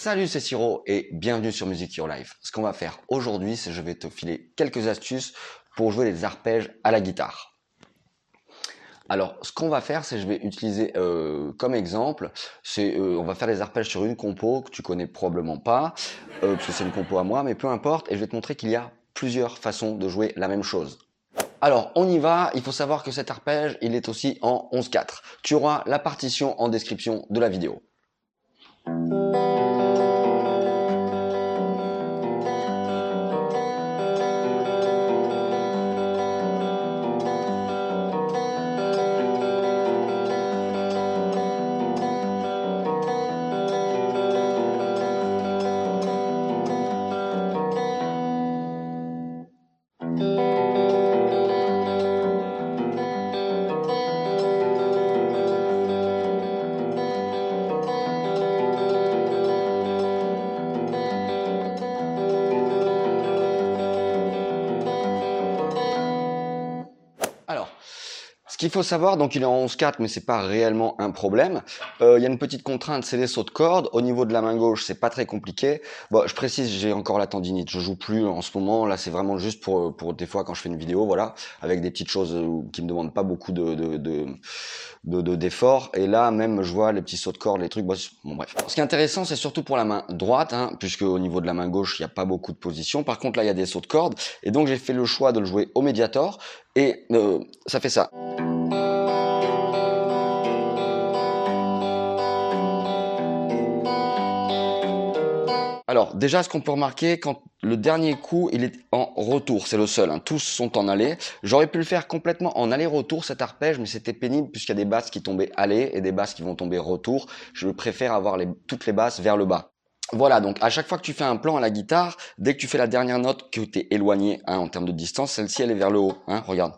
Salut, c'est Siro et bienvenue sur Music Your Life. Ce qu'on va faire aujourd'hui, c'est je vais te filer quelques astuces pour jouer les arpèges à la guitare. Alors, ce qu'on va faire, c'est je vais utiliser euh, comme exemple, c'est euh, on va faire des arpèges sur une compo que tu connais probablement pas, euh, parce que c'est une compo à moi, mais peu importe, et je vais te montrer qu'il y a plusieurs façons de jouer la même chose. Alors, on y va. Il faut savoir que cet arpège, il est aussi en 11-4. Tu auras la partition en description de la vidéo. Ce qu'il faut savoir, donc il est en 11-4, mais c'est pas réellement un problème. Euh, il y a une petite contrainte, c'est les sauts de corde. Au niveau de la main gauche, c'est pas très compliqué. Bon, je précise, j'ai encore la tendinite. Je joue plus en ce moment. Là, c'est vraiment juste pour pour des fois quand je fais une vidéo, voilà, avec des petites choses euh, qui me demandent pas beaucoup de de de, d'efforts. Et là, même, je vois les petits sauts de corde, les trucs. Bon, bref. Ce qui est intéressant, c'est surtout pour la main droite, hein, puisque au niveau de la main gauche, il n'y a pas beaucoup de positions. Par contre, là, il y a des sauts de corde. Et donc, j'ai fait le choix de le jouer au médiator. Et euh, ça fait ça. Alors déjà, ce qu'on peut remarquer, quand le dernier coup, il est en retour, c'est le seul, hein. tous sont en aller. J'aurais pu le faire complètement en aller-retour cet arpège, mais c'était pénible puisqu'il y a des basses qui tombaient aller et des basses qui vont tomber retour. Je préfère avoir toutes les basses vers le bas. Voilà, donc à chaque fois que tu fais un plan à la guitare, dès que tu fais la dernière note que tu es éloigné hein, en termes de distance, celle-ci elle est vers le haut. Hein, regarde.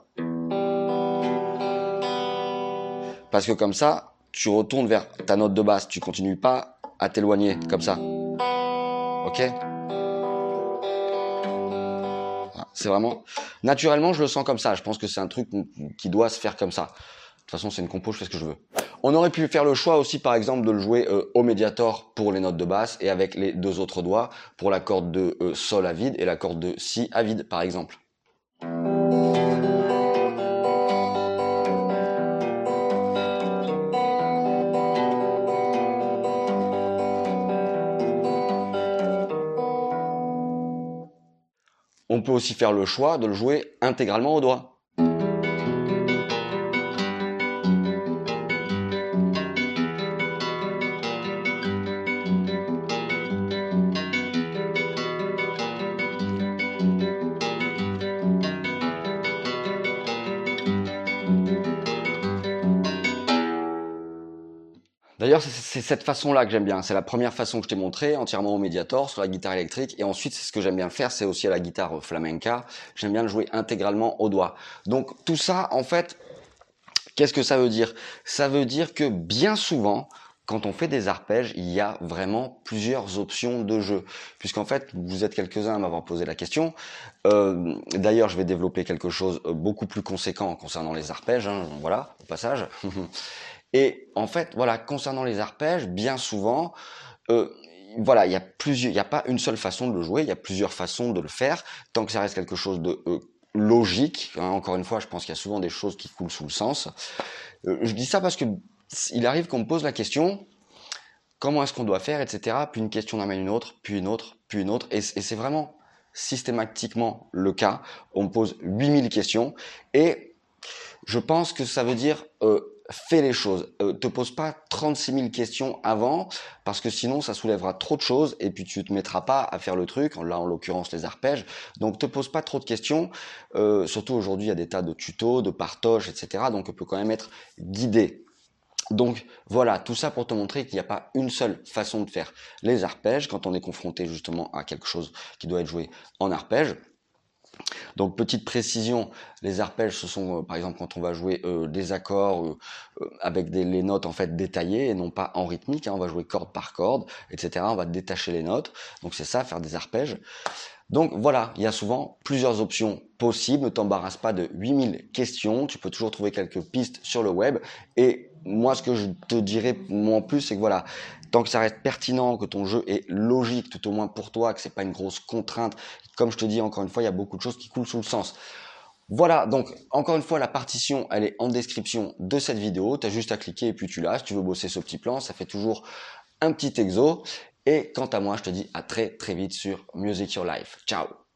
Parce que comme ça, tu retournes vers ta note de basse, tu continues pas à t'éloigner comme ça. Ok ah, C'est vraiment... Naturellement, je le sens comme ça. Je pense que c'est un truc qui doit se faire comme ça. De toute façon, c'est une compo, je fais ce que je veux. On aurait pu faire le choix aussi, par exemple, de le jouer euh, au médiator pour les notes de basse et avec les deux autres doigts pour la corde de euh, sol à vide et la corde de si à vide, par exemple. On peut aussi faire le choix de le jouer intégralement au doigt. D'ailleurs, c'est cette façon-là que j'aime bien. C'est la première façon que je t'ai montré, entièrement au médiator, sur la guitare électrique. Et ensuite, c'est ce que j'aime bien faire, c'est aussi à la guitare flamenca. J'aime bien le jouer intégralement au doigt. Donc tout ça, en fait, qu'est-ce que ça veut dire? Ça veut dire que bien souvent, quand on fait des arpèges, il y a vraiment plusieurs options de jeu. Puisqu'en fait, vous êtes quelques-uns à m'avoir posé la question. Euh, d'ailleurs, je vais développer quelque chose beaucoup plus conséquent concernant les arpèges. Hein, voilà, au passage. Et en fait, voilà, concernant les arpèges, bien souvent, euh, voilà, il y a plusieurs, il n'y a pas une seule façon de le jouer, il y a plusieurs façons de le faire, tant que ça reste quelque chose de euh, logique. Hein, encore une fois, je pense qu'il y a souvent des choses qui coulent sous le sens. Euh, je dis ça parce que il arrive qu'on me pose la question, comment est-ce qu'on doit faire, etc. Puis une question amène une autre, puis une autre, puis une autre, et, et c'est vraiment systématiquement le cas. On me pose 8000 questions, et je pense que ça veut dire euh, fais les choses. Euh, te pose pas 36 000 questions avant, parce que sinon ça soulèvera trop de choses et puis tu te mettras pas à faire le truc. Là, en l'occurrence, les arpèges. Donc, te pose pas trop de questions. Euh, surtout aujourd'hui, il y a des tas de tutos, de partoches, etc. Donc, on peut quand même être guidé. Donc voilà, tout ça pour te montrer qu'il n'y a pas une seule façon de faire les arpèges quand on est confronté justement à quelque chose qui doit être joué en arpège. Donc petite précision, les arpèges ce sont euh, par exemple quand on va jouer euh, des accords euh, avec des, les notes en fait détaillées et non pas en rythmique, hein, on va jouer corde par corde, etc. On va détacher les notes, donc c'est ça faire des arpèges. Donc voilà, il y a souvent plusieurs options possibles, ne t'embarrasse pas de 8000 questions, tu peux toujours trouver quelques pistes sur le web et moi, ce que je te dirais moi en plus, c'est que voilà, tant que ça reste pertinent, que ton jeu est logique, tout au moins pour toi, que c'est pas une grosse contrainte. Comme je te dis encore une fois, il y a beaucoup de choses qui coulent sous le sens. Voilà, donc encore une fois, la partition, elle est en description de cette vidéo. Tu as juste à cliquer et puis tu l'as. Si tu veux bosser ce petit plan, ça fait toujours un petit exo. Et quant à moi, je te dis à très très vite sur Music Your Life. Ciao